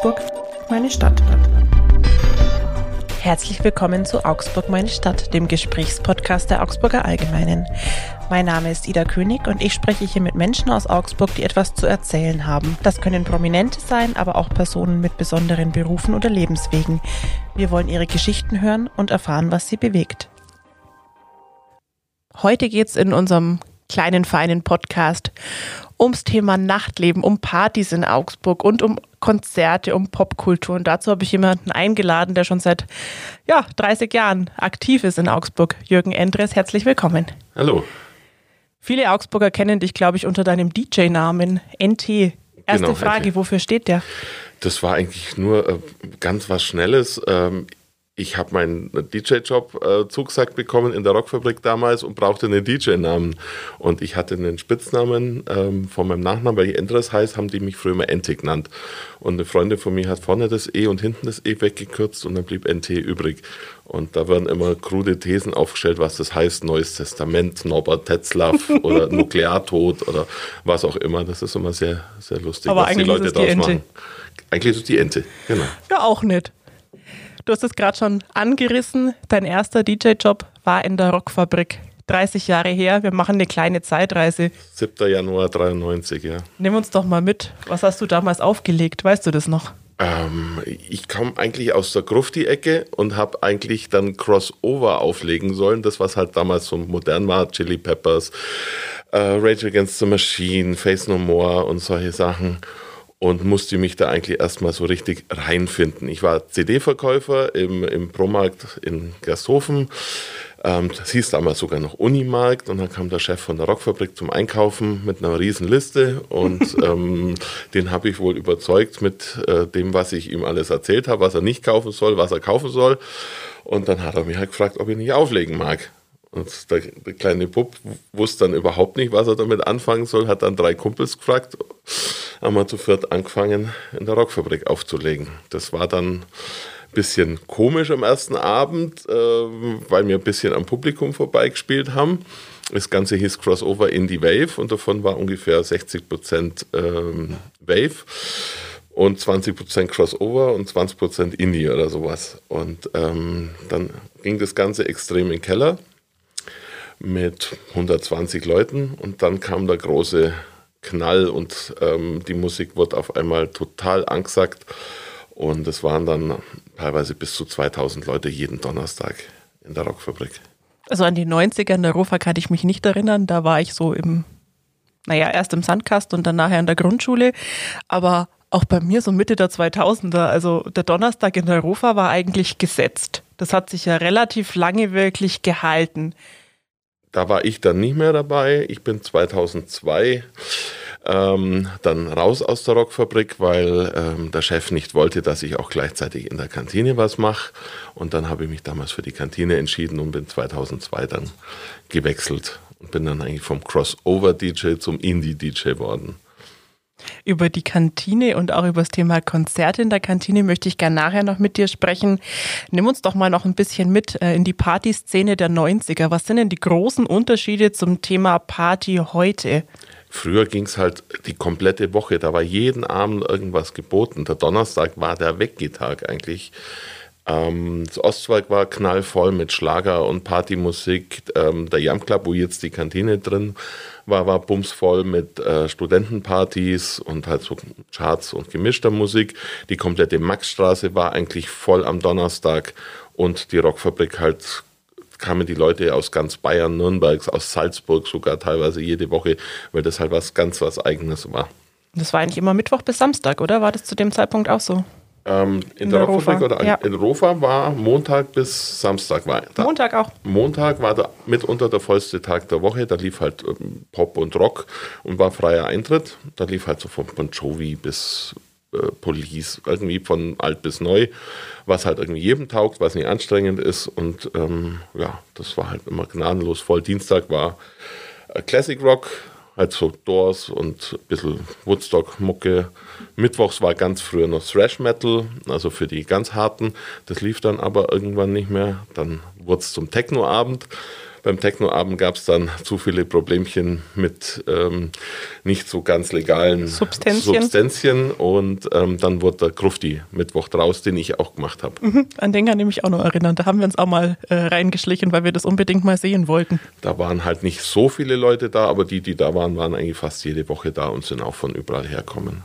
Augsburg, meine Stadt. Herzlich willkommen zu Augsburg, meine Stadt, dem Gesprächspodcast der Augsburger Allgemeinen. Mein Name ist Ida König und ich spreche hier mit Menschen aus Augsburg, die etwas zu erzählen haben. Das können Prominente sein, aber auch Personen mit besonderen Berufen oder Lebenswegen. Wir wollen ihre Geschichten hören und erfahren, was sie bewegt. Heute geht's in unserem kleinen, feinen Podcast ums Thema Nachtleben, um Partys in Augsburg und um Konzerte, um Popkultur. Und dazu habe ich jemanden eingeladen, der schon seit ja, 30 Jahren aktiv ist in Augsburg. Jürgen Endres, herzlich willkommen. Hallo. Viele Augsburger kennen dich, glaube ich, unter deinem DJ-Namen NT. Erste genau, Frage, NT. wofür steht der? Das war eigentlich nur äh, ganz was Schnelles. Ähm, ich habe meinen DJ-Job äh, zugesagt bekommen in der Rockfabrik damals und brauchte einen DJ-Namen. Und ich hatte einen Spitznamen ähm, von meinem Nachnamen, weil ich Endres heißt, haben die mich früher immer NT genannt. Und eine Freundin von mir hat vorne das E und hinten das E weggekürzt und dann blieb NT übrig. Und da werden immer krude Thesen aufgestellt, was das heißt, Neues Testament, Norbert Tetzlaff oder Nukleartod oder was auch immer. Das ist immer sehr, sehr lustig, Aber was die Leute daraus machen. Eigentlich ist es die Ente, genau. Ja, auch nicht. Du hast es gerade schon angerissen. Dein erster DJ-Job war in der Rockfabrik. 30 Jahre her. Wir machen eine kleine Zeitreise. 7. Januar 93, ja. Nimm uns doch mal mit. Was hast du damals aufgelegt? Weißt du das noch? Ähm, ich kam eigentlich aus der Grufti-Ecke und habe eigentlich dann Crossover auflegen sollen. Das, was halt damals so modern war, Chili Peppers, äh, Rage Against the Machine, Face No More und solche Sachen und musste mich da eigentlich erstmal so richtig reinfinden. Ich war CD-Verkäufer im, im Promarkt in Gersthofen. Ähm, das hieß damals sogar noch Unimarkt und dann kam der Chef von der Rockfabrik zum Einkaufen mit einer riesen Liste und ähm, den habe ich wohl überzeugt mit äh, dem, was ich ihm alles erzählt habe, was er nicht kaufen soll, was er kaufen soll. Und dann hat er mich halt gefragt, ob ich nicht auflegen mag. Und der, der, kleine Bub wusste dann überhaupt nicht, was er damit anfangen soll, hat dann drei Kumpels gefragt, haben wir zu viert angefangen, in der Rockfabrik aufzulegen. Das war dann ein bisschen komisch am ersten Abend, äh, weil wir ein bisschen am Publikum vorbeigespielt haben. Das Ganze hieß Crossover Indie Wave und davon war ungefähr 60 Prozent ähm, Wave und 20% Crossover und 20% Indie oder sowas. Und ähm, dann ging das Ganze extrem in den Keller mit 120 Leuten und dann kam der große Knall und ähm, die Musik wurde auf einmal total angesagt und es waren dann teilweise bis zu 2000 Leute jeden Donnerstag in der Rockfabrik. Also an die 90er in der Rofa kann ich mich nicht erinnern, da war ich so im, naja, erst im Sandkast und dann nachher in der Grundschule, aber auch bei mir so Mitte der 2000er, also der Donnerstag in der Rofa war eigentlich gesetzt. Das hat sich ja relativ lange wirklich gehalten da war ich dann nicht mehr dabei. Ich bin 2002 ähm, dann raus aus der Rockfabrik, weil ähm, der Chef nicht wollte, dass ich auch gleichzeitig in der Kantine was mache. Und dann habe ich mich damals für die Kantine entschieden und bin 2002 dann gewechselt und bin dann eigentlich vom Crossover-DJ zum Indie-DJ worden. Über die Kantine und auch über das Thema Konzerte in der Kantine möchte ich gerne nachher noch mit dir sprechen. Nimm uns doch mal noch ein bisschen mit äh, in die Partyszene der 90er. Was sind denn die großen Unterschiede zum Thema Party heute? Früher ging es halt die komplette Woche, da war jeden Abend irgendwas geboten. Der Donnerstag war der Weggehtag eigentlich. Ähm, das Ostwald war knallvoll mit Schlager und Partymusik. Ähm, der Jam Club, wo jetzt die Kantine drin war, war bumsvoll mit äh, Studentenpartys und halt so Charts und gemischter Musik. Die komplette Maxstraße war eigentlich voll am Donnerstag und die Rockfabrik halt kamen die Leute aus ganz Bayern, Nürnberg, aus Salzburg sogar teilweise jede Woche, weil das halt was ganz was Eigenes war. Das war eigentlich immer Mittwoch bis Samstag, oder? War das zu dem Zeitpunkt auch so? Ähm, in, in, der, Rockfabrik oder ja. in Rofa war Montag bis Samstag. War da. Montag auch. Montag war da mitunter der vollste Tag der Woche. Da lief halt ähm, Pop und Rock und war freier Eintritt. Da lief halt so von Bon Jovi bis äh, Police, irgendwie von alt bis neu, was halt irgendwie jedem taugt, was nicht anstrengend ist. Und ähm, ja, das war halt immer gnadenlos voll. Dienstag war äh, Classic Rock, halt so Doors und ein bisschen Woodstock-Mucke. Mittwochs war ganz früher noch Thrash Metal, also für die ganz harten. Das lief dann aber irgendwann nicht mehr. Dann wurde es zum Techno-Abend. Beim Technoabend gab es dann zu viele Problemchen mit ähm, nicht so ganz legalen Substanzien, Substanzien und ähm, dann wurde der Grufti Mittwoch draus, den ich auch gemacht habe. Mhm, an den kann ich mich auch noch erinnern. Da haben wir uns auch mal äh, reingeschlichen, weil wir das unbedingt mal sehen wollten. Da waren halt nicht so viele Leute da, aber die, die da waren, waren eigentlich fast jede Woche da und sind auch von überall herkommen.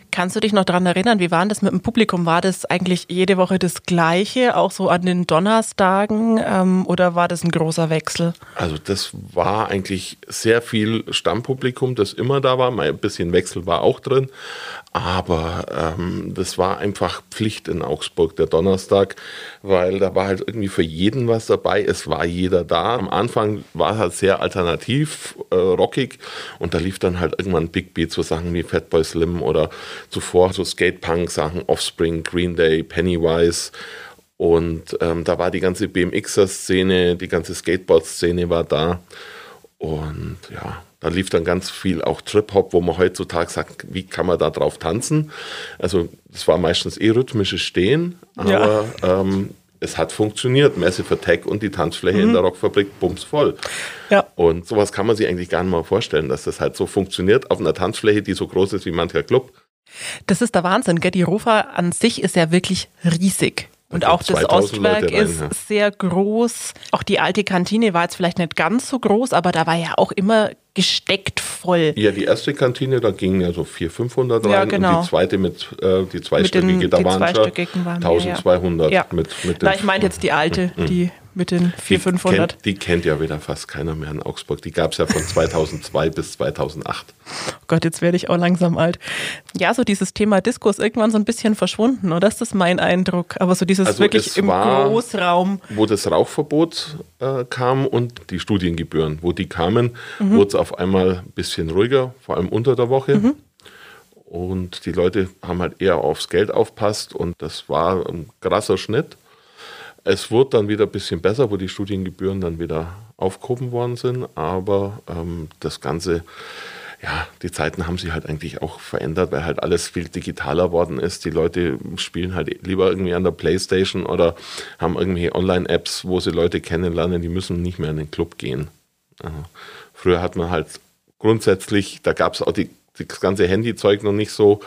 Kannst du dich noch daran erinnern, wie war das mit dem Publikum? War das eigentlich jede Woche das Gleiche, auch so an den Donnerstagen, ähm, oder war das ein großer Wechsel? Also das war eigentlich sehr viel Stammpublikum, das immer da war. Ein bisschen Wechsel war auch drin, aber ähm, das war einfach Pflicht in Augsburg, der Donnerstag, weil da war halt irgendwie für jeden was dabei. Es war jeder da. Am Anfang war es halt sehr alternativ, äh, rockig und da lief dann halt irgendwann Big Beat, so Sachen wie Fatboy Slim oder zuvor so Skatepunk-Sachen, Offspring, Green Day, Pennywise. Und ähm, da war die ganze BMXer-Szene, die ganze Skateboard-Szene war da. Und ja, da lief dann ganz viel auch Trip-Hop, wo man heutzutage sagt, wie kann man da drauf tanzen? Also es war meistens eh rhythmisches Stehen, aber ja. ähm, es hat funktioniert. Massive Attack und die Tanzfläche mhm. in der Rockfabrik bumsvoll. Ja. Und sowas kann man sich eigentlich gar nicht mal vorstellen, dass das halt so funktioniert auf einer Tanzfläche, die so groß ist wie mancher Club. Das ist der Wahnsinn, gell? Die Rufer an sich ist ja wirklich riesig. Und auch das Ostwerk rein, ist ja. sehr groß. Auch die alte Kantine war jetzt vielleicht nicht ganz so groß, aber da war ja auch immer gesteckt voll. Ja, die erste Kantine, da gingen ja so 400, 500 rein. Ja, genau. Und die zweite mit, äh, die zweistöckige, da waren schon 1200. Ja. Mit, mit Na, ich meinte jetzt die alte, mhm. die mit den 400, 500. Kennt, die kennt ja wieder fast keiner mehr in Augsburg. Die gab es ja von 2002 bis 2008. Oh Gott, jetzt werde ich auch langsam alt. Ja, so dieses Thema Disco ist irgendwann so ein bisschen verschwunden, oder? ist das mein Eindruck? Aber so dieses also wirklich im war, Großraum. Wo das Rauchverbot äh, kam und die Studiengebühren, wo die kamen, mhm. wurde es auf einmal ein bisschen ruhiger, vor allem unter der Woche. Mhm. Und die Leute haben halt eher aufs Geld aufpasst und das war ein krasser Schnitt. Es wurde dann wieder ein bisschen besser, wo die Studiengebühren dann wieder aufgehoben worden sind, aber ähm, das Ganze, ja, die Zeiten haben sich halt eigentlich auch verändert, weil halt alles viel digitaler worden ist. Die Leute spielen halt lieber irgendwie an der Playstation oder haben irgendwie Online-Apps, wo sie Leute kennenlernen, die müssen nicht mehr in den Club gehen. Also, früher hat man halt grundsätzlich, da gab es auch die, das ganze Handyzeug noch nicht so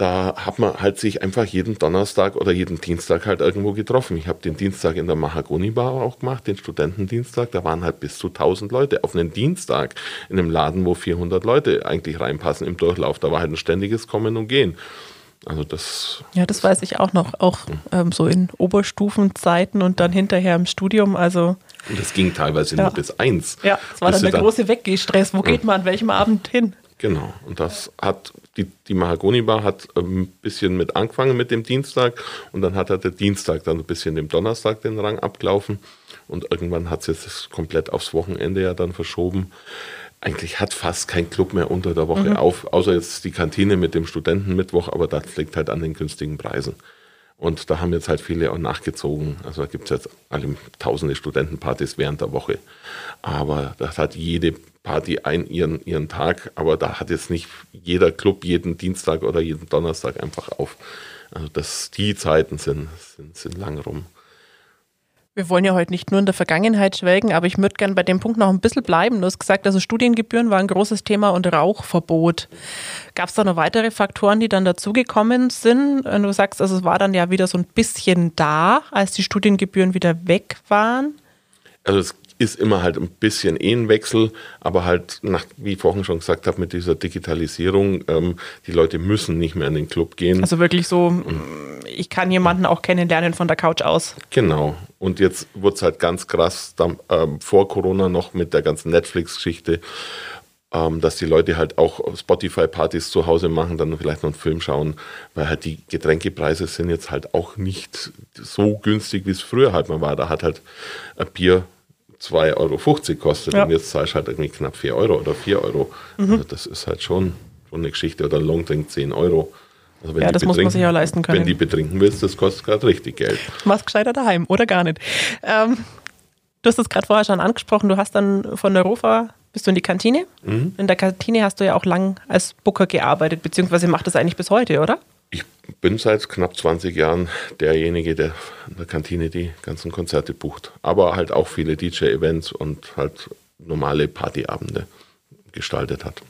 da hat man halt sich einfach jeden Donnerstag oder jeden Dienstag halt irgendwo getroffen. Ich habe den Dienstag in der Mahagoni Bar auch gemacht, den Studentendienstag. Da waren halt bis zu 1000 Leute auf einen Dienstag in einem Laden, wo 400 Leute eigentlich reinpassen im Durchlauf. Da war halt ein ständiges Kommen und Gehen. Also das. Ja, das weiß ich auch noch, auch ähm, so in Oberstufenzeiten und dann hinterher im Studium. Also und das ging teilweise ja. nur bis eins. Ja, es war dann der große Weggehstress. Wo geht man an welchem Abend hin? Genau. Und das hat die, die Mahagoni Bar hat ein bisschen mit angefangen mit dem Dienstag und dann hat er der Dienstag dann ein bisschen dem Donnerstag den Rang abgelaufen und irgendwann hat es jetzt komplett aufs Wochenende ja dann verschoben. Eigentlich hat fast kein Club mehr unter der Woche mhm. auf, außer jetzt die Kantine mit dem Studentenmittwoch, aber das liegt halt an den günstigen Preisen. Und da haben jetzt halt viele auch nachgezogen. Also da gibt es jetzt alle tausende Studentenpartys während der Woche. Aber das hat jede Party ein ihren, ihren Tag, aber da hat jetzt nicht jeder Club jeden Dienstag oder jeden Donnerstag einfach auf. Also das, die Zeiten sind, sind, sind lang rum. Wir wollen ja heute nicht nur in der Vergangenheit schwelgen, aber ich würde gerne bei dem Punkt noch ein bisschen bleiben. Du hast gesagt, also Studiengebühren war ein großes Thema und Rauchverbot. Gab es da noch weitere Faktoren, die dann dazugekommen sind? Du sagst, also es war dann ja wieder so ein bisschen da, als die Studiengebühren wieder weg waren. Also es ist immer halt ein bisschen eh ein Wechsel, aber halt, nach, wie ich vorhin schon gesagt habe, mit dieser Digitalisierung, ähm, die Leute müssen nicht mehr in den Club gehen. Also wirklich so, ich kann jemanden auch kennenlernen von der Couch aus. Genau. Und jetzt wurde es halt ganz krass, dann, ähm, vor Corona noch mit der ganzen Netflix-Geschichte, ähm, dass die Leute halt auch Spotify-Partys zu Hause machen, dann vielleicht noch einen Film schauen, weil halt die Getränkepreise sind jetzt halt auch nicht so günstig, wie es früher halt mal war. Da hat halt ein Bier 2,50 Euro kostet ja. und jetzt zahlst du halt irgendwie knapp 4 Euro oder 4 Euro. Mhm. Also das ist halt schon, schon eine Geschichte. Oder ein Longdrink 10 Euro. Also ja, das muss man sich ja leisten können. Wenn die betrinken willst, das kostet gerade richtig Geld. Machst gescheiter daheim oder gar nicht. Ähm, du hast es gerade vorher schon angesprochen, du hast dann von der Rofa bist du in die Kantine. Mhm. In der Kantine hast du ja auch lang als Booker gearbeitet, beziehungsweise macht das eigentlich bis heute, oder? Bin seit knapp 20 Jahren derjenige, der in der Kantine die ganzen Konzerte bucht. Aber halt auch viele DJ-Events und halt normale Partyabende gestaltet hat.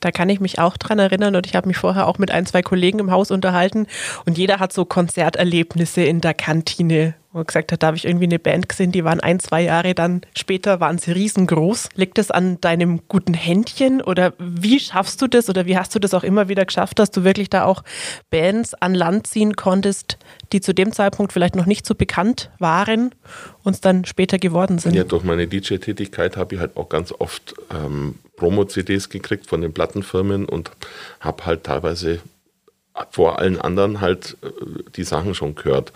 Da kann ich mich auch dran erinnern und ich habe mich vorher auch mit ein, zwei Kollegen im Haus unterhalten und jeder hat so Konzerterlebnisse in der Kantine, wo er gesagt hat, da habe ich irgendwie eine Band gesehen, die waren ein, zwei Jahre dann später, waren sie riesengroß. Liegt das an deinem guten Händchen oder wie schaffst du das oder wie hast du das auch immer wieder geschafft, dass du wirklich da auch Bands an Land ziehen konntest, die zu dem Zeitpunkt vielleicht noch nicht so bekannt waren und dann später geworden sind? Ja, durch meine DJ-Tätigkeit habe ich halt auch ganz oft ähm, Promo-CDs gekriegt von den Plattenfirmen und habe halt teilweise vor allen anderen halt äh, die Sachen schon gehört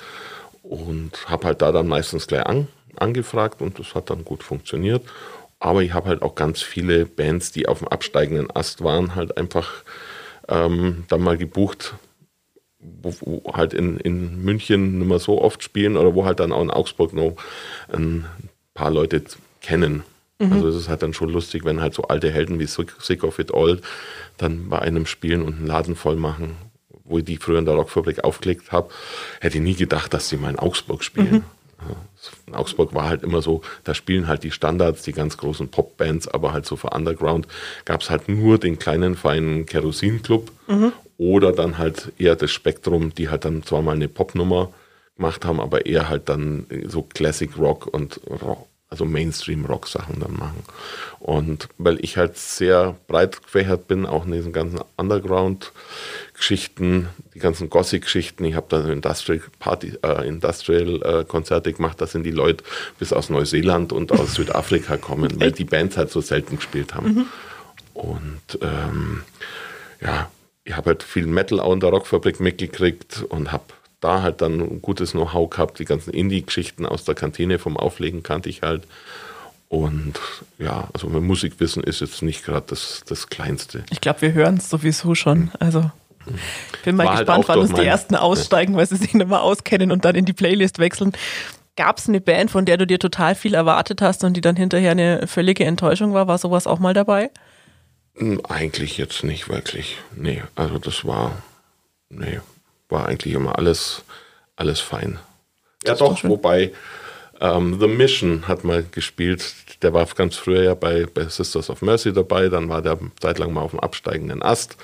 und habe halt da dann meistens gleich an, angefragt und das hat dann gut funktioniert. Aber ich habe halt auch ganz viele Bands, die auf dem absteigenden Ast waren, halt einfach ähm, dann mal gebucht, wo, wo, halt in, in München nicht mehr so oft spielen oder wo halt dann auch in Augsburg noch ein paar Leute kennen. Mhm. Also es ist halt dann schon lustig, wenn halt so alte Helden wie Sick of It All dann bei einem spielen und einen Laden voll machen, wo ich die früher in der Rockfabrik aufgelegt habe, hätte ich nie gedacht, dass sie mal in Augsburg spielen. Mhm. In Augsburg war halt immer so, da spielen halt die Standards, die ganz großen Popbands, aber halt so für Underground gab es halt nur den kleinen, feinen Kerosin-Club mhm. oder dann halt eher das Spektrum, die halt dann zwar mal eine Popnummer gemacht haben, aber eher halt dann so Classic Rock und Rock, also Mainstream-Rock-Sachen dann machen. Und weil ich halt sehr breit gefächert bin, auch in diesen ganzen Underground-Geschichten, die ganzen Gothic-Geschichten, ich habe da Industrial Party, äh, Industrial-Konzerte äh, gemacht, da sind die Leute bis aus Neuseeland und aus Südafrika kommen, weil die Bands halt so selten gespielt haben. Mhm. Und ähm, ja, ich habe halt viel Metal auch in der Rockfabrik mitgekriegt und habe da halt dann ein gutes Know-how gehabt. Die ganzen Indie-Geschichten aus der Kantine vom Auflegen kannte ich halt. Und ja, also mein Musikwissen ist jetzt nicht gerade das, das Kleinste. Ich glaube, wir hören es sowieso schon. Also bin mal War halt gespannt, halt wann uns die ersten aussteigen, weil sie sich nicht mehr auskennen und dann in die Playlist wechseln. Gab es eine Band, von der du dir total viel erwartet hast und die dann hinterher eine völlige Enttäuschung war? War sowas auch mal dabei? Hm, eigentlich jetzt nicht wirklich. Nee, also das war, nee, war eigentlich immer alles, alles fein. Ja, doch, wobei ähm, The Mission hat mal gespielt. Der war ganz früher ja bei, bei Sisters of Mercy dabei. Dann war der zeitlang mal auf dem absteigenden Ast.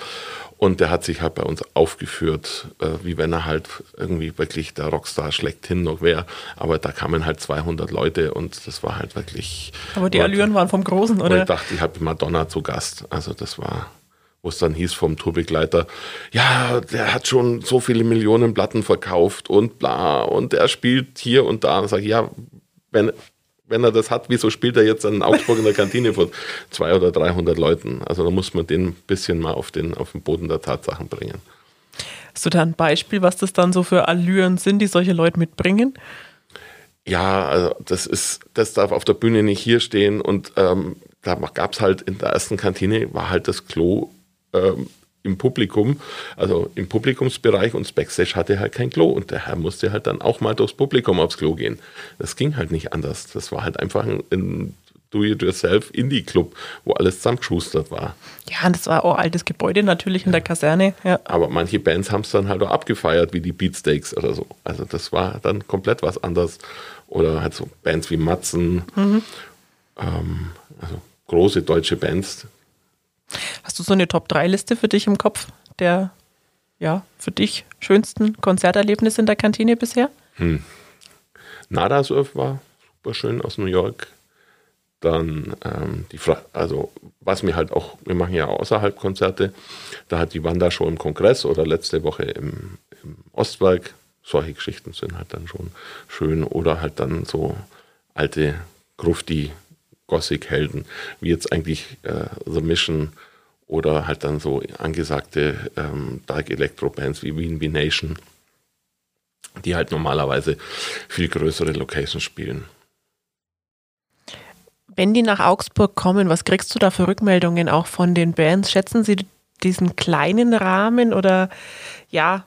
Und der hat sich halt bei uns aufgeführt, äh, wie wenn er halt irgendwie wirklich der Rockstar schlechthin noch wäre. Aber da kamen halt 200 Leute und das war halt wirklich. Aber die Allüren waren vom Großen, oder? Ich dachte, ich habe Madonna zu Gast. Also das war wo es dann hieß vom Tourbegleiter, ja, der hat schon so viele Millionen Platten verkauft und bla und er spielt hier und da. Und sage ich, ja, wenn, wenn er das hat, wieso spielt er jetzt in Augsburg in der Kantine vor zwei oder 300 Leuten? Also da muss man den ein bisschen mal auf den, auf den Boden der Tatsachen bringen. Hast du da ein Beispiel, was das dann so für Allüren sind, die solche Leute mitbringen? Ja, also das ist, das darf auf der Bühne nicht hier stehen und ähm, da gab es halt in der ersten Kantine war halt das Klo ähm, im Publikum, also im Publikumsbereich und das Backstage hatte halt kein Klo und der Herr musste halt dann auch mal durchs Publikum aufs Klo gehen. Das ging halt nicht anders. Das war halt einfach ein, ein Do-it-yourself Indie-Club, wo alles zusammengeschustert war. Ja, und das war auch altes Gebäude natürlich in der Kaserne. Ja. Aber manche Bands haben es dann halt auch abgefeiert, wie die Beatsteaks oder so. Also das war dann komplett was anderes. Oder halt so Bands wie Matzen, mhm. ähm, also große deutsche Bands, Hast du so eine Top-3-Liste für dich im Kopf der ja, für dich schönsten Konzerterlebnisse in der Kantine bisher? Hm. Nada Surf war super schön aus New York. Dann ähm, die Fra also was mir halt auch, wir machen ja außerhalb Konzerte, da hat die Wanda schon im Kongress oder letzte Woche im, im Ostwalk. Solche Geschichten sind halt dann schon schön. Oder halt dann so alte Grufti Gothic-Helden, wie jetzt eigentlich äh, The Mission oder halt dann so angesagte ähm, Dark Electro-Bands wie Wien V Nation, die halt normalerweise viel größere Locations spielen. Wenn die nach Augsburg kommen, was kriegst du da für Rückmeldungen auch von den Bands? Schätzen sie diesen kleinen Rahmen oder ja,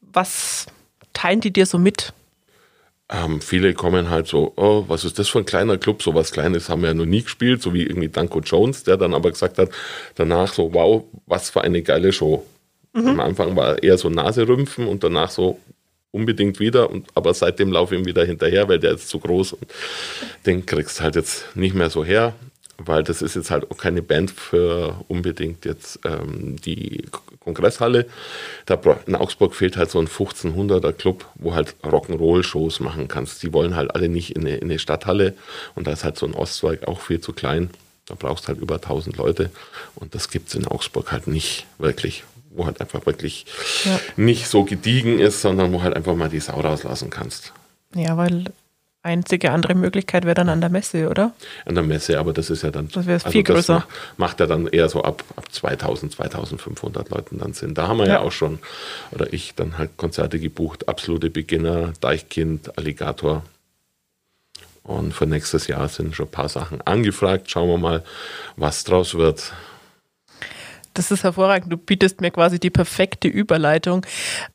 was teilen die dir so mit? Ähm, viele kommen halt so, oh, was ist das für ein kleiner Club? So was Kleines haben wir ja noch nie gespielt, so wie irgendwie Danko Jones, der dann aber gesagt hat, danach so, wow, was für eine geile Show. Mhm. Am Anfang war eher so Naserümpfen und danach so unbedingt wieder. Und, aber seitdem laufe ich ihm wieder hinterher, weil der ist zu groß und den kriegst halt jetzt nicht mehr so her weil das ist jetzt halt auch keine Band für unbedingt jetzt ähm, die Kongresshalle. Da in Augsburg fehlt halt so ein 1500er Club, wo halt Rock'n'Roll-Shows machen kannst. Die wollen halt alle nicht in eine, in eine Stadthalle und da ist halt so ein Ostzweig auch viel zu klein. Da brauchst halt über 1000 Leute und das gibt es in Augsburg halt nicht wirklich, wo halt einfach wirklich ja. nicht so gediegen ist, sondern wo halt einfach mal die Sau rauslassen kannst. Ja, weil einzige andere Möglichkeit wäre dann an der Messe, oder? An der Messe, aber das ist ja dann. Das wäre also viel größer. Macht, macht ja dann eher so ab, ab 2000, 2500 Leuten dann Sinn. Da haben wir ja. ja. auch schon, oder ich dann halt Konzerte gebucht. Absolute Beginner, Deichkind, Alligator. Und für nächstes Jahr sind schon ein paar Sachen angefragt. Schauen wir mal, was draus wird. Das ist hervorragend. Du bietest mir quasi die perfekte Überleitung.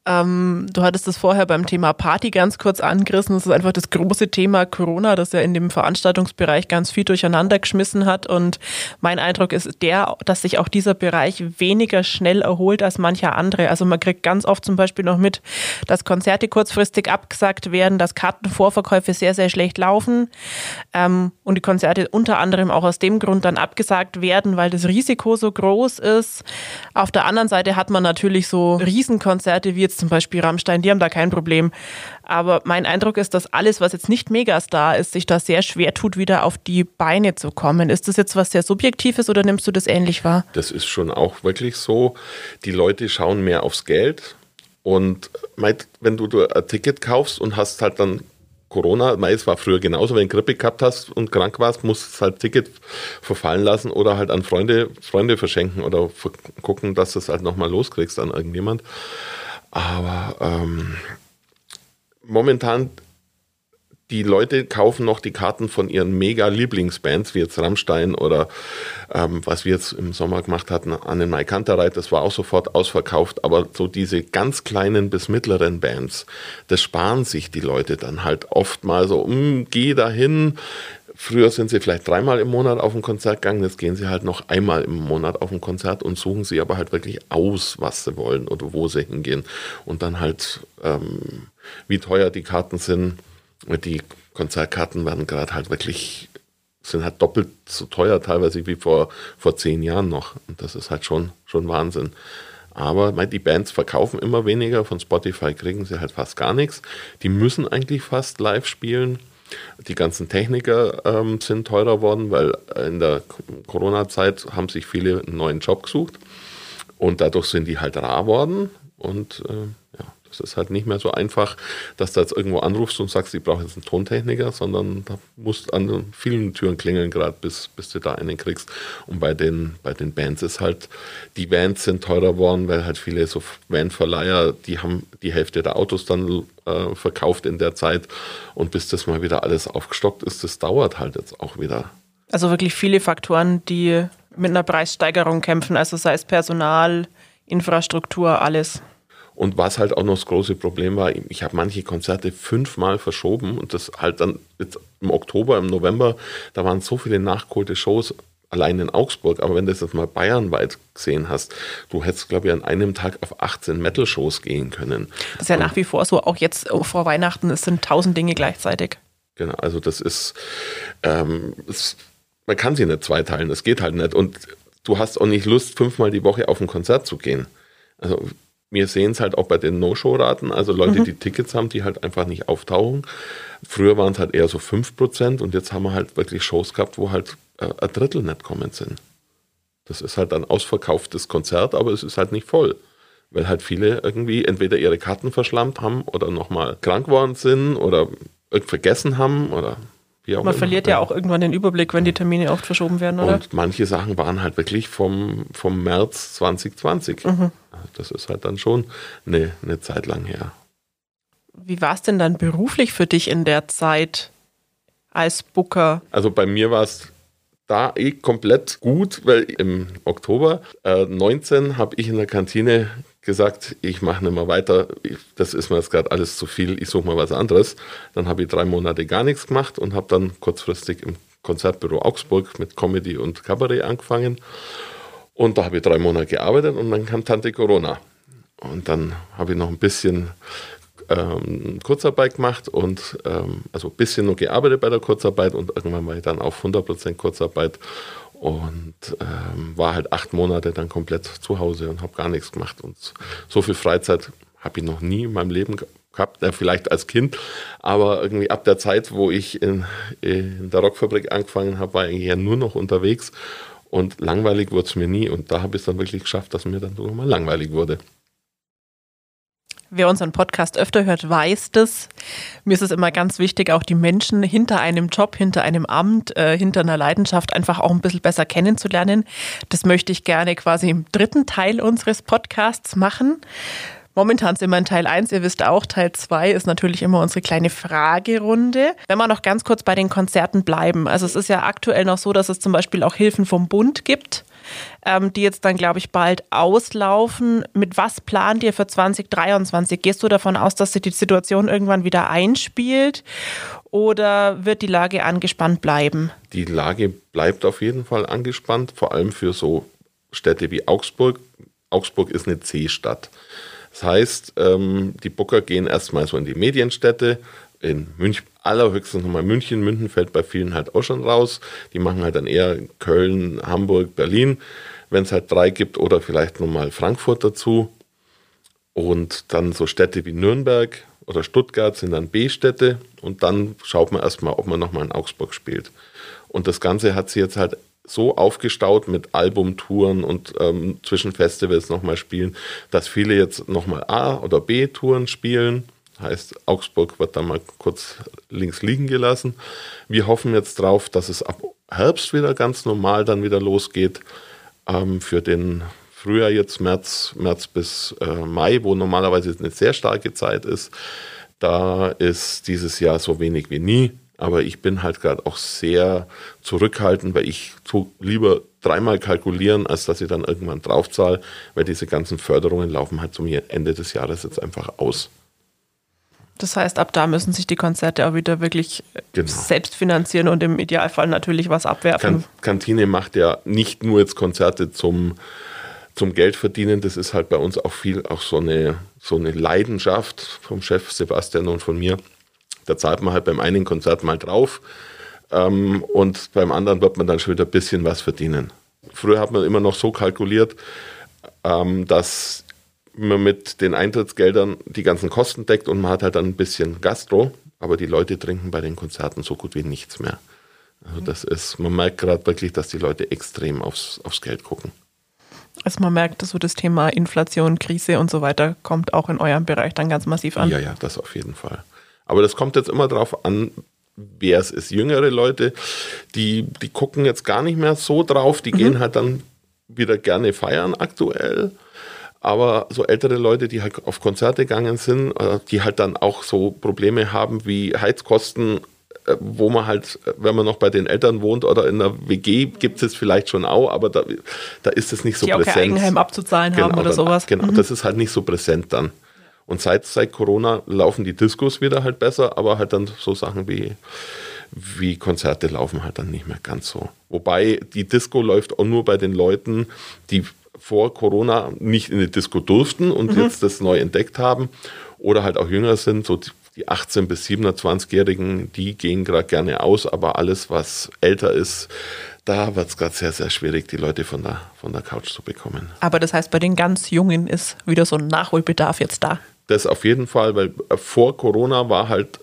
Ähm, du hattest das vorher beim Thema Party ganz kurz angerissen. Das ist einfach das große Thema Corona, das ja in dem Veranstaltungsbereich ganz viel durcheinander geschmissen hat. Und mein Eindruck ist der, dass sich auch dieser Bereich weniger schnell erholt als mancher andere. Also man kriegt ganz oft zum Beispiel noch mit, dass Konzerte kurzfristig abgesagt werden, dass Kartenvorverkäufe sehr, sehr schlecht laufen ähm, und die Konzerte unter anderem auch aus dem Grund dann abgesagt werden, weil das Risiko so groß ist ist. Auf der anderen Seite hat man natürlich so Riesenkonzerte wie jetzt zum Beispiel Rammstein, die haben da kein Problem. Aber mein Eindruck ist, dass alles, was jetzt nicht Megastar ist, sich da sehr schwer tut, wieder auf die Beine zu kommen. Ist das jetzt was sehr Subjektives oder nimmst du das ähnlich wahr? Das ist schon auch wirklich so. Die Leute schauen mehr aufs Geld. Und wenn du ein Ticket kaufst und hast halt dann Corona, es war früher genauso, wenn du Grippe gehabt hast und krank warst, musst du halt Ticket verfallen lassen oder halt an Freunde, Freunde verschenken oder gucken, dass du es halt nochmal loskriegst an irgendjemand. Aber ähm, momentan die Leute kaufen noch die Karten von ihren mega Lieblingsbands, wie jetzt Rammstein oder ähm, was wir jetzt im Sommer gemacht hatten an den Maikantereit, das war auch sofort ausverkauft, aber so diese ganz kleinen bis mittleren Bands, das sparen sich die Leute dann halt oft mal so, um, geh dahin. Früher sind sie vielleicht dreimal im Monat auf ein Konzert gegangen, jetzt gehen sie halt noch einmal im Monat auf ein Konzert und suchen sie aber halt wirklich aus, was sie wollen oder wo sie hingehen. Und dann halt, ähm, wie teuer die Karten sind die Konzertkarten werden gerade halt wirklich, sind halt doppelt so teuer teilweise wie vor, vor zehn Jahren noch. Und das ist halt schon, schon Wahnsinn. Aber die Bands verkaufen immer weniger, von Spotify kriegen sie halt fast gar nichts. Die müssen eigentlich fast live spielen. Die ganzen Techniker ähm, sind teurer worden, weil in der Corona-Zeit haben sich viele einen neuen Job gesucht. Und dadurch sind die halt rar worden. Und äh, es ist halt nicht mehr so einfach, dass du jetzt irgendwo anrufst und sagst, ich brauche jetzt einen Tontechniker, sondern da musst an vielen Türen klingeln, gerade bis, bis du da einen kriegst. Und bei den, bei den Bands ist halt, die Vans sind teurer geworden, weil halt viele so Van-Verleiher, die haben die Hälfte der Autos dann äh, verkauft in der Zeit. Und bis das mal wieder alles aufgestockt ist, das dauert halt jetzt auch wieder. Also wirklich viele Faktoren, die mit einer Preissteigerung kämpfen, also sei es Personal, Infrastruktur, alles. Und was halt auch noch das große Problem war, ich habe manche Konzerte fünfmal verschoben und das halt dann jetzt im Oktober, im November, da waren so viele nachgeholte Shows allein in Augsburg, aber wenn du das jetzt mal bayernweit gesehen hast, du hättest, glaube ich, an einem Tag auf 18 Metal-Shows gehen können. Das ist ja und nach wie vor so, auch jetzt vor Weihnachten, es sind tausend Dinge gleichzeitig. Genau, also das ist, ähm, es, man kann sie nicht zweiteilen, das geht halt nicht. Und du hast auch nicht Lust, fünfmal die Woche auf ein Konzert zu gehen. Also wir sehen es halt auch bei den No-Show-Raten, also Leute, mhm. die Tickets haben, die halt einfach nicht auftauchen. Früher waren es halt eher so 5% und jetzt haben wir halt wirklich Shows gehabt, wo halt äh, ein Drittel nicht kommen sind. Das ist halt ein ausverkauftes Konzert, aber es ist halt nicht voll. Weil halt viele irgendwie entweder ihre Karten verschlammt haben oder nochmal krank geworden sind oder vergessen haben oder Man immer. verliert ja auch irgendwann den Überblick, wenn die Termine oft verschoben werden, oder? Und manche Sachen waren halt wirklich vom, vom März 2020. Mhm. Das ist halt dann schon eine, eine Zeit lang her. Wie war es denn dann beruflich für dich in der Zeit als Booker? Also bei mir war es da eh komplett gut, weil im Oktober äh, 19 habe ich in der Kantine gesagt, ich mache nicht mehr weiter, das ist mir jetzt gerade alles zu viel, ich suche mal was anderes. Dann habe ich drei Monate gar nichts gemacht und habe dann kurzfristig im Konzertbüro Augsburg mit Comedy und Kabarett angefangen. Und da habe ich drei Monate gearbeitet und dann kam Tante Corona. Und dann habe ich noch ein bisschen ähm, Kurzarbeit gemacht und ähm, also ein bisschen nur gearbeitet bei der Kurzarbeit und irgendwann war ich dann auf 100% Kurzarbeit und ähm, war halt acht Monate dann komplett zu Hause und habe gar nichts gemacht. Und so viel Freizeit habe ich noch nie in meinem Leben gehabt, ja, vielleicht als Kind, aber irgendwie ab der Zeit, wo ich in, in der Rockfabrik angefangen habe, war ich ja nur noch unterwegs und langweilig wurde es mir nie und da habe ich es dann wirklich geschafft, dass mir dann sogar mal langweilig wurde. Wer unseren Podcast öfter hört, weiß das. Mir ist es immer ganz wichtig, auch die Menschen hinter einem Job, hinter einem Amt, äh, hinter einer Leidenschaft einfach auch ein bisschen besser kennenzulernen. Das möchte ich gerne quasi im dritten Teil unseres Podcasts machen. Momentan sind wir in Teil 1, ihr wisst auch, Teil 2 ist natürlich immer unsere kleine Fragerunde. Wenn wir noch ganz kurz bei den Konzerten bleiben. Also es ist ja aktuell noch so, dass es zum Beispiel auch Hilfen vom Bund gibt ähm, die jetzt dann, glaube ich, bald auslaufen. Mit was plant ihr für 2023? Gehst du davon aus, dass sich die Situation irgendwann wieder einspielt oder wird die Lage angespannt bleiben? Die Lage bleibt auf jeden Fall angespannt, vor allem für so Städte wie Augsburg. Augsburg ist eine C-Stadt. Das heißt, ähm, die Booker gehen erstmal so in die Medienstädte, in München, allerhöchstens nochmal München. München fällt bei vielen halt auch schon raus. Die machen halt dann eher Köln, Hamburg, Berlin, wenn es halt drei gibt oder vielleicht nochmal Frankfurt dazu. Und dann so Städte wie Nürnberg oder Stuttgart sind dann B-Städte und dann schaut man erstmal, ob man nochmal in Augsburg spielt. Und das Ganze hat sie jetzt halt so aufgestaut mit Albumtouren und ähm, zwischen Festivals nochmal spielen, dass viele jetzt nochmal A- oder B-Touren spielen Heißt, Augsburg wird dann mal kurz links liegen gelassen. Wir hoffen jetzt drauf, dass es ab Herbst wieder ganz normal dann wieder losgeht. Ähm, für den Frühjahr jetzt März, März bis äh, Mai, wo normalerweise eine sehr starke Zeit ist. Da ist dieses Jahr so wenig wie nie. Aber ich bin halt gerade auch sehr zurückhaltend, weil ich lieber dreimal kalkulieren, als dass ich dann irgendwann draufzahle, weil diese ganzen Förderungen laufen halt zum Ende des Jahres jetzt einfach aus. Das heißt, ab da müssen sich die Konzerte auch wieder wirklich genau. selbst finanzieren und im Idealfall natürlich was abwerfen. Kantine macht ja nicht nur jetzt Konzerte zum, zum Geld verdienen, das ist halt bei uns auch viel auch so eine, so eine Leidenschaft vom Chef Sebastian und von mir. Da zahlt man halt beim einen Konzert mal drauf ähm, und beim anderen wird man dann schon wieder ein bisschen was verdienen. Früher hat man immer noch so kalkuliert, ähm, dass man mit den Eintrittsgeldern die ganzen Kosten deckt und man hat halt dann ein bisschen Gastro, aber die Leute trinken bei den Konzerten so gut wie nichts mehr. Also das ist, man merkt gerade wirklich, dass die Leute extrem aufs, aufs Geld gucken. Also man merkt, dass so das Thema Inflation, Krise und so weiter kommt auch in eurem Bereich dann ganz massiv an. Ja, ja, das auf jeden Fall. Aber das kommt jetzt immer darauf an, wer es ist. Jüngere Leute, die, die gucken jetzt gar nicht mehr so drauf, die mhm. gehen halt dann wieder gerne feiern aktuell. Aber so ältere Leute, die halt auf Konzerte gegangen sind, äh, die halt dann auch so Probleme haben wie Heizkosten, äh, wo man halt, äh, wenn man noch bei den Eltern wohnt oder in der WG, gibt es vielleicht schon auch, aber da, da ist es nicht so die präsent. Auch kein Eigenheim abzuzahlen genau, haben oder dann, sowas. Genau, mhm. das ist halt nicht so präsent dann. Und seit, seit Corona laufen die Diskos wieder halt besser, aber halt dann so Sachen wie, wie Konzerte laufen halt dann nicht mehr ganz so. Wobei die Disco läuft auch nur bei den Leuten, die vor Corona nicht in die Disco durften und mhm. jetzt das neu entdeckt haben oder halt auch jünger sind, so die 18- bis 27-Jährigen, die gehen gerade gerne aus, aber alles, was älter ist, da wird es gerade sehr, sehr schwierig, die Leute von der, von der Couch zu bekommen. Aber das heißt, bei den ganz Jungen ist wieder so ein Nachholbedarf jetzt da. Das auf jeden Fall, weil äh, vor Corona war halt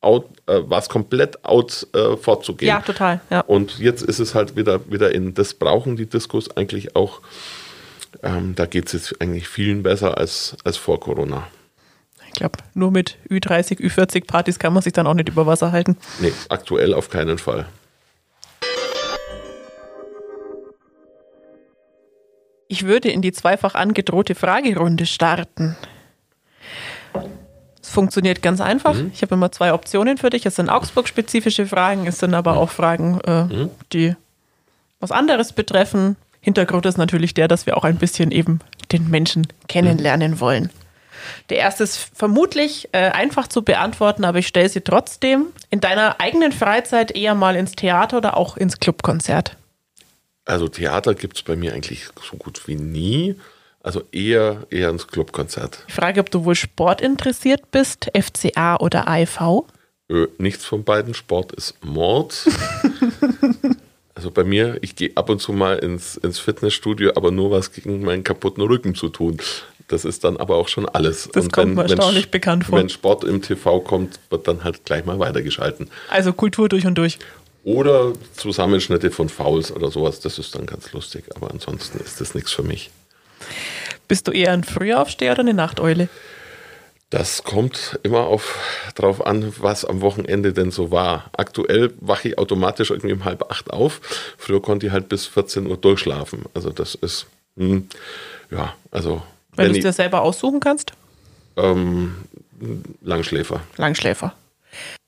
out, äh, war es komplett out äh, vorzugehen. Ja, total. Ja. Und jetzt ist es halt wieder, wieder in, das brauchen die Diskos eigentlich auch ähm, da geht es jetzt eigentlich vielen besser als, als vor Corona. Ich glaube, nur mit Ü30, Ü40 Partys kann man sich dann auch nicht über Wasser halten. Nee, aktuell auf keinen Fall. Ich würde in die zweifach angedrohte Fragerunde starten. Es funktioniert ganz einfach. Mhm. Ich habe immer zwei Optionen für dich. Es sind Augsburg-spezifische Fragen, es sind aber mhm. auch Fragen, äh, mhm. die was anderes betreffen. Hintergrund ist natürlich der, dass wir auch ein bisschen eben den Menschen kennenlernen mhm. wollen. Der erste ist vermutlich äh, einfach zu beantworten, aber ich stelle sie trotzdem. In deiner eigenen Freizeit eher mal ins Theater oder auch ins Clubkonzert? Also Theater gibt es bei mir eigentlich so gut wie nie, Also eher, eher ins Clubkonzert. Ich frage, ob du wohl Sport interessiert bist, FCA oder AIV? Ö, nichts von beiden. Sport ist Mord. also bei mir, ich gehe ab und zu mal ins, ins Fitnessstudio, aber nur was gegen meinen kaputten Rücken zu tun. Das ist dann aber auch schon alles. Das und kommt mir erstaunlich wenn, bekannt vor. Wenn Sport im TV kommt, wird dann halt gleich mal weitergeschalten. Also Kultur durch und durch. Oder Zusammenschnitte von Fouls oder sowas, das ist dann ganz lustig. Aber ansonsten ist das nichts für mich. Bist du eher ein Frühaufsteher oder eine Nachteule? Das kommt immer auf, drauf an, was am Wochenende denn so war. Aktuell wache ich automatisch irgendwie um halb acht auf. Früher konnte ich halt bis 14 Uhr durchschlafen. Also das ist, hm, ja, also. Wenn du es dir selber aussuchen kannst? Ähm, Langschläfer. Langschläfer.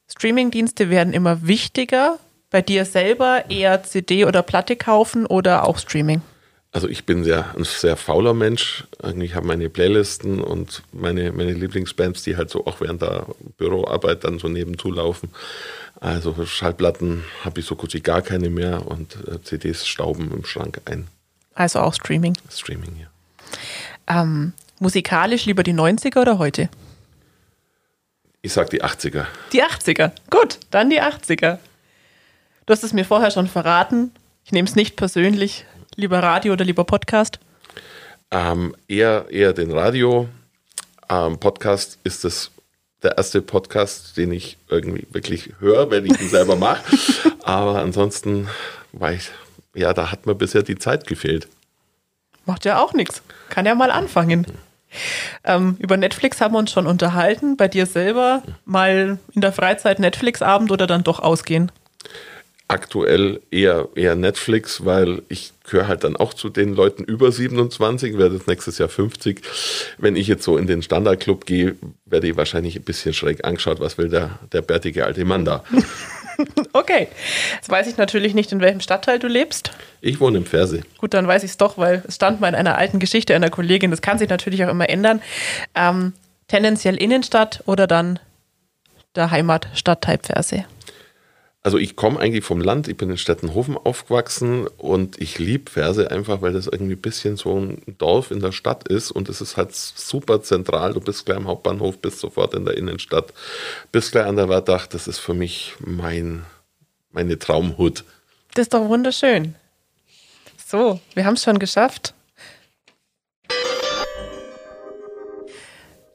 Streamingdienste werden immer wichtiger. Bei dir selber eher CD oder Platte kaufen oder auch Streaming? Also ich bin sehr, ein sehr fauler Mensch. Ich habe meine Playlisten und meine, meine Lieblingsbands, die halt so auch während der Büroarbeit dann so nebenzu laufen. Also Schallplatten habe ich so gut wie gar keine mehr und äh, CDs stauben im Schrank ein. Also auch Streaming? Streaming, ja. Ähm, musikalisch lieber die 90er oder heute? Ich sag die 80er. Die 80er. Gut, dann die 80er. Du hast es mir vorher schon verraten. Ich nehme es nicht persönlich. Lieber Radio oder lieber Podcast? Ähm, eher, eher den Radio. Ähm, Podcast ist es der erste Podcast, den ich irgendwie wirklich höre, wenn ich ihn selber mache. Aber ansonsten war ich, ja, da hat mir bisher die Zeit gefehlt. Macht ja auch nichts. Kann ja mal anfangen. Ähm, über Netflix haben wir uns schon unterhalten. Bei dir selber mal in der Freizeit Netflix-Abend oder dann doch ausgehen? Aktuell eher, eher Netflix, weil ich gehöre halt dann auch zu den Leuten über 27, werde jetzt nächstes Jahr 50. Wenn ich jetzt so in den Standardclub gehe, werde ich wahrscheinlich ein bisschen schräg angeschaut, was will der, der bärtige alte Mann da. okay. Jetzt weiß ich natürlich nicht, in welchem Stadtteil du lebst. Ich wohne im Ferse. Gut, dann weiß ich es doch, weil es stand mal in einer alten Geschichte einer Kollegin. Das kann sich natürlich auch immer ändern. Ähm, tendenziell Innenstadt oder dann der Heimatstadtteil Ferse? Also ich komme eigentlich vom Land, ich bin in Stettenhofen aufgewachsen und ich liebe Verse einfach, weil das irgendwie ein bisschen so ein Dorf in der Stadt ist und es ist halt super zentral. Du bist gleich am Hauptbahnhof, bist sofort in der Innenstadt, bist gleich an der Werdach. Das ist für mich mein, meine Traumhut. Das ist doch wunderschön. So, wir haben es schon geschafft.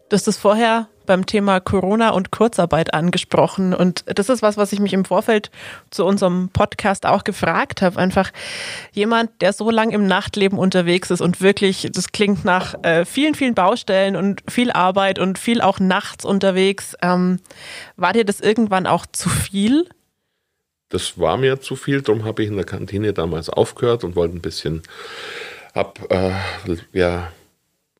Du hast es vorher beim Thema Corona und Kurzarbeit angesprochen. Und das ist was, was ich mich im Vorfeld zu unserem Podcast auch gefragt habe. Einfach jemand, der so lang im Nachtleben unterwegs ist und wirklich, das klingt nach äh, vielen, vielen Baustellen und viel Arbeit und viel auch nachts unterwegs. Ähm, war dir das irgendwann auch zu viel? Das war mir zu viel, darum habe ich in der Kantine damals aufgehört und wollte ein bisschen, hab, äh, ja,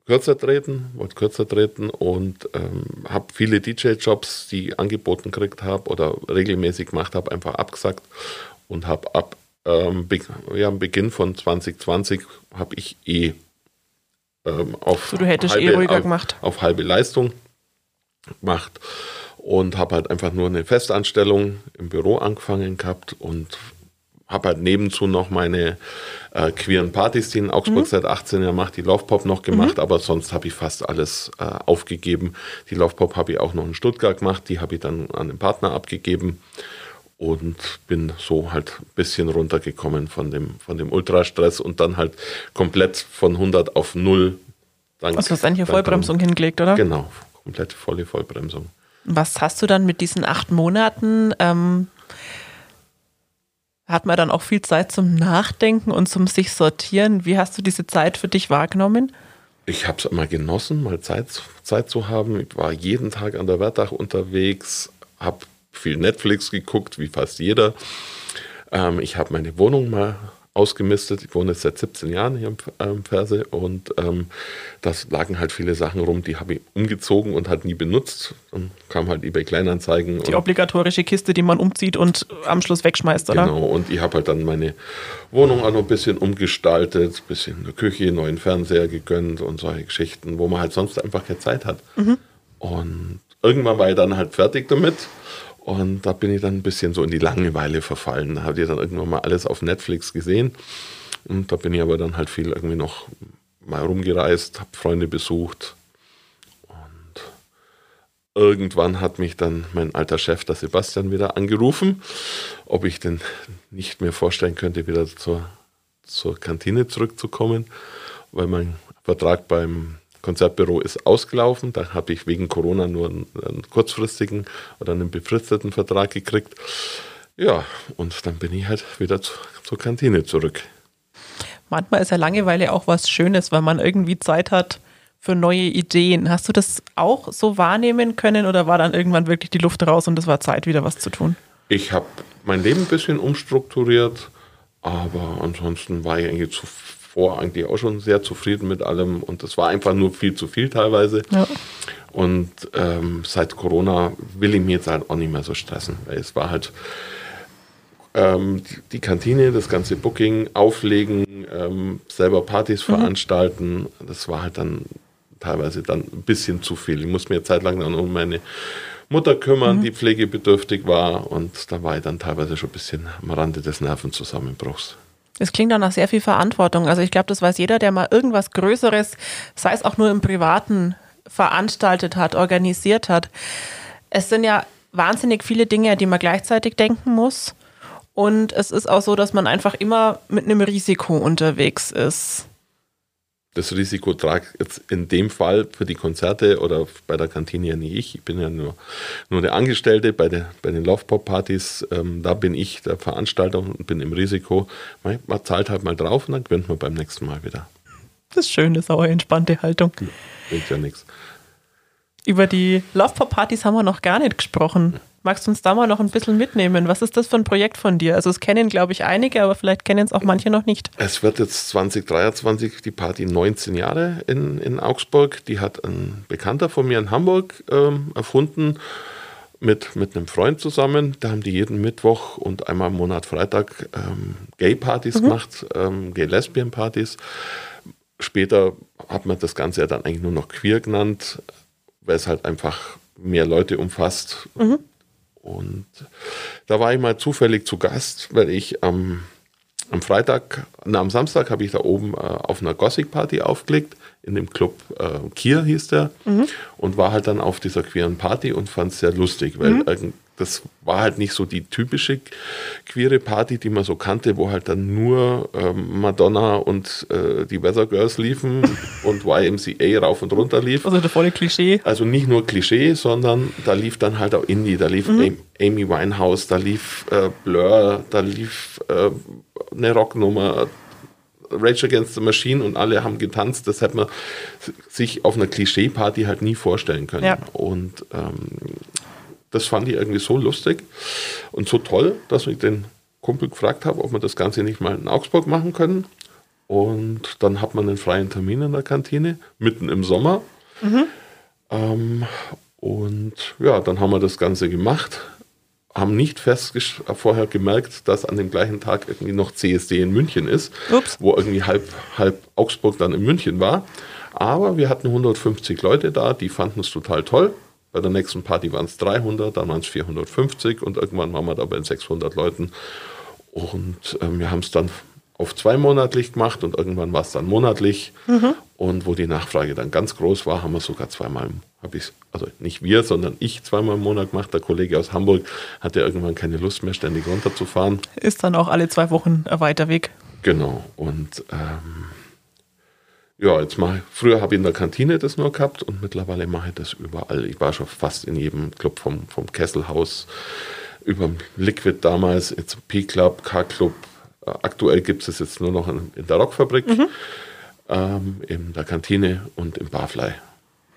kürzer treten, wollte kürzer treten und ähm, habe viele DJ-Jobs, die angeboten gekriegt habe oder regelmäßig gemacht habe, einfach abgesagt und habe ab ähm, be ja, am Beginn von 2020 habe ich eh ähm, auf, so, du hättest eh halbe, eh ruhiger auf, gemacht. auf halbe Leistung gemacht und habe halt einfach nur eine Festanstellung im Büro angefangen gehabt und habe halt nebenzu noch meine äh, queeren Partys, die in Augsburg mhm. seit 18 Jahren macht, die Love Pop noch gemacht, mhm. aber sonst habe ich fast alles äh, aufgegeben. Die Love Pop habe ich auch noch in Stuttgart gemacht, die habe ich dann an den Partner abgegeben und bin so halt ein bisschen runtergekommen von dem, von dem Ultrastress und dann halt komplett von 100 auf 0. Dank, also hast du eigentlich Vollbremsung dann, hingelegt, oder? Genau, komplett volle Vollbremsung. Was hast du dann mit diesen acht Monaten ähm, hat man dann auch viel Zeit zum Nachdenken und zum sich sortieren. Wie hast du diese Zeit für dich wahrgenommen? Ich habe es immer genossen, mal Zeit, Zeit zu haben. Ich war jeden Tag an der Wertach unterwegs, habe viel Netflix geguckt, wie fast jeder. Ähm, ich habe meine Wohnung mal ausgemistet. Ich wohne jetzt seit 17 Jahren hier im Ferse und ähm, das lagen halt viele Sachen rum, die habe ich umgezogen und halt nie benutzt. Dann kam halt eBay Kleinanzeigen. Die obligatorische Kiste, die man umzieht und am Schluss wegschmeißt, oder? Genau, und ich habe halt dann meine Wohnung auch noch ein bisschen umgestaltet, ein bisschen eine Küche, neuen Fernseher gegönnt und solche Geschichten, wo man halt sonst einfach keine Zeit hat. Mhm. Und irgendwann war ich dann halt fertig damit und da bin ich dann ein bisschen so in die Langeweile verfallen. Da habe ich dann irgendwann mal alles auf Netflix gesehen. Und da bin ich aber dann halt viel irgendwie noch mal rumgereist, habe Freunde besucht. Und irgendwann hat mich dann mein alter Chef, der Sebastian, wieder angerufen, ob ich denn nicht mehr vorstellen könnte, wieder zur, zur Kantine zurückzukommen, weil mein Vertrag beim Konzertbüro ist ausgelaufen. Da habe ich wegen Corona nur einen, einen, kurzfristigen oder einen befristeten Vertrag gekriegt. Ja, und dann bin ich halt wieder zu, zur Kantine zurück. Manchmal ist ja Langeweile auch was Schönes, weil man irgendwie Zeit hat für neue Ideen. Hast du das auch so wahrnehmen können oder war dann irgendwann wirklich die Luft raus und es war Zeit, wieder was zu tun? Ich habe mein Leben ein bisschen umstrukturiert, aber ansonsten war ich eigentlich zuvor eigentlich auch schon sehr zufrieden mit allem und es war einfach nur viel zu viel teilweise. Ja. Und ähm, seit Corona will ich mir jetzt halt auch nicht mehr so stressen, weil es war halt ähm, die, die, Kantine, das ganze Booking, auflegen, ähm, selber Partys mhm. veranstalten. Das war halt dann teilweise dann ein bisschen zu viel. Ich musste mir zeitlang dann um meine Mutter kümmern, mhm. die pflegebedürftig war und da war ich dann teilweise schon ein bisschen am Rande des Nervenzusammenbruchs. Es klingt dann nach sehr viel Verantwortung. Also ich glaube, das weiß jeder, der mal irgendwas Größeres, sei es auch nur im Privaten, veranstaltet hat, organisiert hat. Es sind ja wahnsinnig viele Dinge, die man gleichzeitig denken muss. Und es ist auch so, dass man einfach immer mit einem Risiko unterwegs ist. Das Risiko trage jetzt in dem Fall für die Konzerte oder bei der Kantine ja nicht ich. Ich bin ja nur, nur der Angestellte bei, der, bei den Love Pop Partys. Ähm, da bin ich der Veranstalter und bin im Risiko. Man, man, zahlt halt mal drauf und dann gewinnt man beim nächsten Mal wieder. Das ist schön, das ist auch eine entspannte Haltung. Ja, bringt ja nichts. Über die Love Pop Partys haben wir noch gar nicht gesprochen. Magst du uns da mal noch ein bisschen mitnehmen? Was ist das für ein Projekt von dir? Also es kennen, glaube ich, einige, aber vielleicht kennen es auch manche noch nicht. Es wird jetzt 2023 die Party 19 Jahre in, in Augsburg. Die hat ein Bekannter von mir in Hamburg ähm, erfunden mit, mit einem Freund zusammen. Da haben die jeden Mittwoch und einmal im Monat Freitag ähm, Gay-Partys mhm. gemacht, ähm, Gay-Lesbian-Partys. Später hat man das Ganze ja dann eigentlich nur noch queer genannt, weil es halt einfach mehr Leute umfasst. Mhm. Und da war ich mal zufällig zu Gast, weil ich am, am Freitag, na, am Samstag habe ich da oben äh, auf einer Gothic-Party aufgelegt, in dem Club äh, Kier hieß der, mhm. und war halt dann auf dieser queeren Party und fand es sehr lustig, weil mhm das war halt nicht so die typische queere Party, die man so kannte, wo halt dann nur ähm, Madonna und äh, die Weather Girls liefen und YMCA rauf und runter lief. Also der volle Klischee. Also nicht nur Klischee, sondern da lief dann halt auch Indie, da lief mhm. Amy Winehouse, da lief äh, Blur, da lief äh, eine Rocknummer, Rage Against the Machine und alle haben getanzt. Das hätte man sich auf einer Klischee-Party halt nie vorstellen können. Ja. Und ähm, das fand ich irgendwie so lustig und so toll, dass ich den Kumpel gefragt habe, ob wir das Ganze nicht mal in Augsburg machen können. Und dann hat man einen freien Termin in der Kantine, mitten im Sommer. Mhm. Ähm, und ja, dann haben wir das Ganze gemacht, haben nicht vorher gemerkt, dass an dem gleichen Tag irgendwie noch CSD in München ist, Ups. wo irgendwie halb, halb Augsburg dann in München war. Aber wir hatten 150 Leute da, die fanden es total toll. Bei der nächsten Party waren es 300, dann waren es 450 und irgendwann waren wir da bei 600 Leuten. Und äh, wir haben es dann auf zweimonatlich gemacht und irgendwann war es dann monatlich. Mhm. Und wo die Nachfrage dann ganz groß war, haben wir sogar zweimal, habe ich also nicht wir, sondern ich zweimal im Monat gemacht. Der Kollege aus Hamburg hatte irgendwann keine Lust mehr, ständig runterzufahren. Ist dann auch alle zwei Wochen ein weiter Weg. Genau. Und ähm, ja, jetzt mache ich, früher habe ich in der Kantine das nur gehabt und mittlerweile mache ich das überall. Ich war schon fast in jedem Club vom, vom Kesselhaus, über Liquid damals, jetzt P-Club, K-Club. Aktuell gibt es jetzt nur noch in, in der Rockfabrik, mhm. ähm, in der Kantine und im Barfly.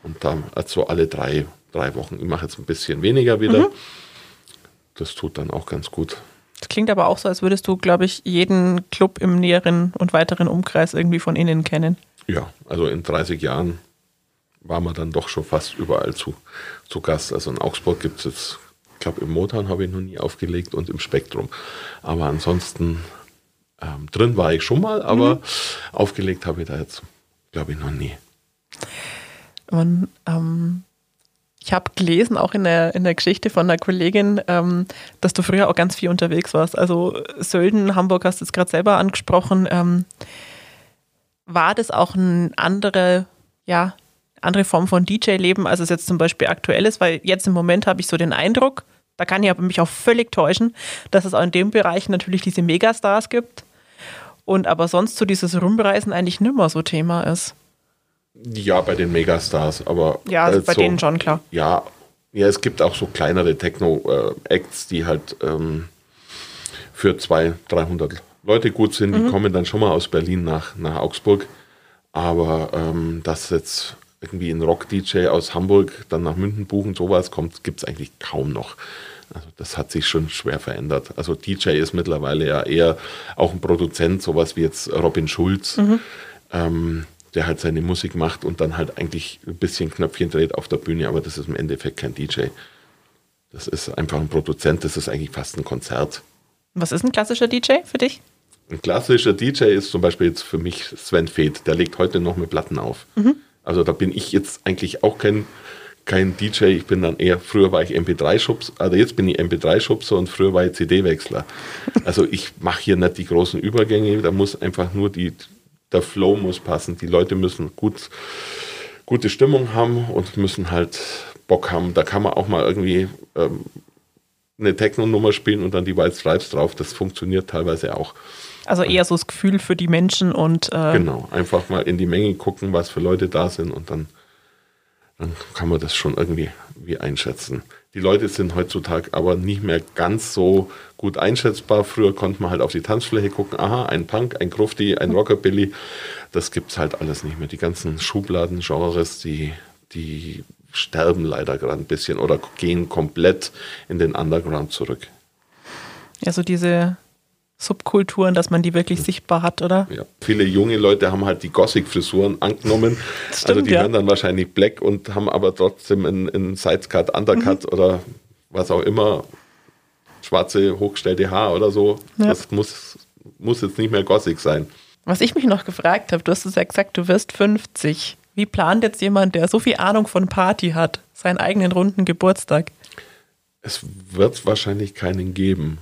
Und da also alle drei, drei Wochen. Ich mache jetzt ein bisschen weniger wieder. Mhm. Das tut dann auch ganz gut. Das klingt aber auch so, als würdest du, glaube ich, jeden Club im näheren und weiteren Umkreis irgendwie von innen kennen. Ja, also in 30 Jahren war man dann doch schon fast überall zu, zu Gast. Also in Augsburg gibt es jetzt, ich glaube, im Motown habe ich noch nie aufgelegt und im Spektrum. Aber ansonsten ähm, drin war ich schon mal, aber mhm. aufgelegt habe ich da jetzt, glaube ich, noch nie. Und ähm, ich habe gelesen, auch in der, in der Geschichte von einer Kollegin, ähm, dass du früher auch ganz viel unterwegs warst. Also Sölden, Hamburg hast du es gerade selber angesprochen. War das auch eine andere, ja, andere Form von DJ-Leben, als es jetzt zum Beispiel aktuell ist? Weil jetzt im Moment habe ich so den Eindruck, da kann ich aber mich auch völlig täuschen, dass es auch in dem Bereich natürlich diese Megastars gibt und aber sonst so dieses Rumreisen eigentlich nimmer so Thema ist. Ja, bei den Megastars, aber. Ja, also bei so, denen schon, klar. Ja, ja, es gibt auch so kleinere Techno-Acts, die halt ähm, für 200, 300 Leute gut sind. Mhm. Die kommen dann schon mal aus Berlin nach, nach Augsburg. Aber ähm, dass jetzt irgendwie ein Rock-DJ aus Hamburg dann nach München buchen, sowas kommt, gibt es eigentlich kaum noch. Also das hat sich schon schwer verändert. Also DJ ist mittlerweile ja eher auch ein Produzent, sowas wie jetzt Robin Schulz, mhm. ähm, der halt seine Musik macht und dann halt eigentlich ein bisschen Knöpfchen dreht auf der Bühne, aber das ist im Endeffekt kein DJ. Das ist einfach ein Produzent, das ist eigentlich fast ein Konzert. Was ist ein klassischer DJ für dich? Ein klassischer DJ ist zum Beispiel jetzt für mich Sven Feth, der legt heute noch mit Platten auf. Mhm. Also da bin ich jetzt eigentlich auch kein kein DJ, ich bin dann eher, früher war ich MP3-Schubs, also jetzt bin ich MP3-Schubser und früher war ich CD-Wechsler. Also ich mache hier nicht die großen Übergänge, da muss einfach nur die, der Flow muss passen. Die Leute müssen gut, gute Stimmung haben und müssen halt Bock haben. Da kann man auch mal irgendwie ähm, eine Techno-Nummer spielen und dann die White Stripes drauf. Das funktioniert teilweise auch. Also eher so das Gefühl für die Menschen und. Äh genau, einfach mal in die Menge gucken, was für Leute da sind und dann dann kann man das schon irgendwie wie einschätzen. Die Leute sind heutzutage aber nicht mehr ganz so gut einschätzbar. Früher konnte man halt auf die Tanzfläche gucken, aha, ein Punk, ein Grufti, ein Rockabilly. Das gibt es halt alles nicht mehr. Die ganzen Schubladen-Genres, die, die sterben leider gerade ein bisschen oder gehen komplett in den Underground zurück. Ja, so diese Subkulturen, dass man die wirklich sichtbar hat, oder? Ja, viele junge Leute haben halt die Gothic-Frisuren angenommen. Stimmt, also die ja. hören dann wahrscheinlich Black und haben aber trotzdem einen, einen Sidecut, Undercut mhm. oder was auch immer, schwarze, hochgestellte Haar oder so. Ja. Das muss, muss jetzt nicht mehr Gothic sein. Was ich mich noch gefragt habe, du hast es ja gesagt, du wirst 50. Wie plant jetzt jemand, der so viel Ahnung von Party hat, seinen eigenen runden Geburtstag? Es wird wahrscheinlich keinen geben.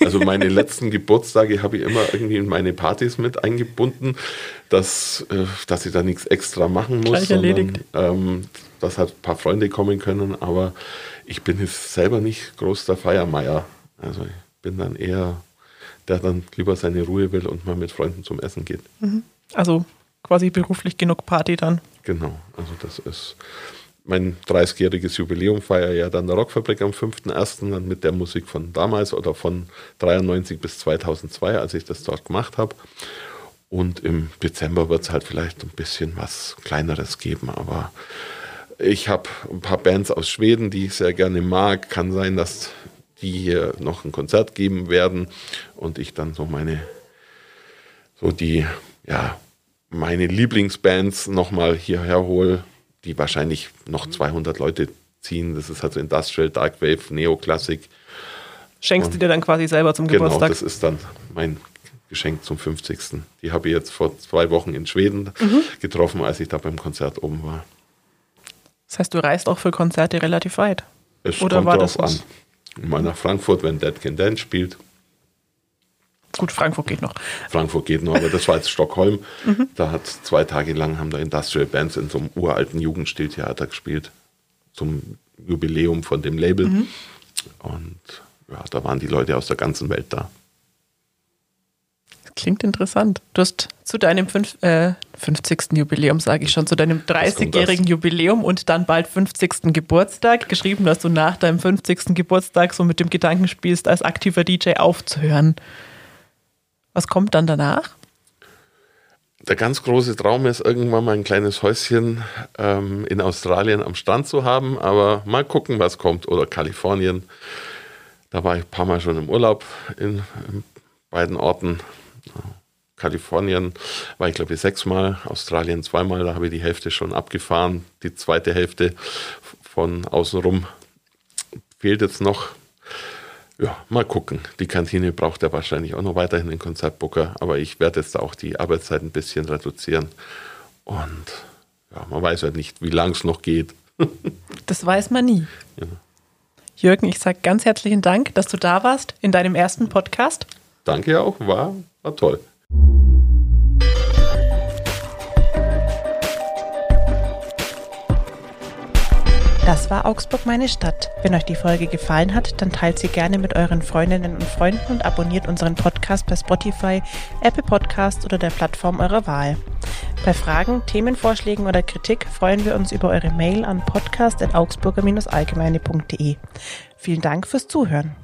Also meine letzten Geburtstage habe ich immer irgendwie in meine Partys mit eingebunden, dass, äh, dass ich da nichts extra machen muss. Gleich erledigt. Sondern, ähm, dass halt ein paar Freunde kommen können, aber ich bin jetzt selber nicht groß der Feiermeier. Also ich bin dann eher der dann lieber seine Ruhe will und mal mit Freunden zum Essen geht. Mhm. Also quasi beruflich genug Party dann. Genau, also das ist mein 30-jähriges Jubiläum feiere ja dann der Rockfabrik am 5.1. dann mit der Musik von damals oder von 93 bis 2002, als ich das dort gemacht habe. Und im Dezember wird es halt vielleicht ein bisschen was Kleineres geben, aber ich habe ein paar Bands aus Schweden, die ich sehr gerne mag. Kann sein, dass die hier noch ein Konzert geben werden und ich dann so meine, so die, ja, meine Lieblingsbands nochmal hierher hole die wahrscheinlich noch 200 Leute ziehen. Das ist halt so Industrial, Dark Wave, Neoklassik. Schenkst Und du dir dann quasi selber zum genau, Geburtstag? Genau, das ist dann mein Geschenk zum 50. Die habe ich jetzt vor zwei Wochen in Schweden mhm. getroffen, als ich da beim Konzert oben war. Das heißt, du reist auch für Konzerte relativ weit? Es Oder kommt war darauf das an. Mal nach Frankfurt, wenn Dead Can Dance spielt. Gut, Frankfurt geht noch. Frankfurt geht noch, aber das war jetzt Stockholm. Mhm. Da hat zwei Tage lang haben da Industrial Bands in so einem uralten Jugendstiltheater gespielt. Zum Jubiläum von dem Label. Mhm. Und ja, da waren die Leute aus der ganzen Welt da. Klingt interessant. Du hast zu deinem fünf, äh, 50. Jubiläum, sage ich schon, zu deinem 30-jährigen Jubiläum und dann bald 50. Geburtstag geschrieben, dass du nach deinem 50. Geburtstag so mit dem Gedanken spielst, als aktiver DJ aufzuhören. Was kommt dann danach? Der ganz große Traum ist, irgendwann mal ein kleines Häuschen ähm, in Australien am Strand zu haben, aber mal gucken, was kommt. Oder Kalifornien. Da war ich ein paar Mal schon im Urlaub in, in beiden Orten. Kalifornien war ich, glaube ich, sechsmal, Australien zweimal, da habe ich die Hälfte schon abgefahren. Die zweite Hälfte von außenrum fehlt jetzt noch ja, mal gucken. Die Kantine braucht ja wahrscheinlich auch noch weiterhin den Konzertbooker, aber ich werde jetzt auch die Arbeitszeit ein bisschen reduzieren. Und ja, man weiß ja nicht, wie lang es noch geht. das weiß man nie. Ja. Jürgen, ich sage ganz herzlichen Dank, dass du da warst in deinem ersten Podcast. Danke auch, war, war toll. Das war Augsburg meine Stadt. Wenn euch die Folge gefallen hat, dann teilt sie gerne mit euren Freundinnen und Freunden und abonniert unseren Podcast bei Spotify, Apple Podcast oder der Plattform eurer Wahl. Bei Fragen, Themenvorschlägen oder Kritik freuen wir uns über eure Mail an podcast.augsburger-allgemeine.de. Vielen Dank fürs Zuhören.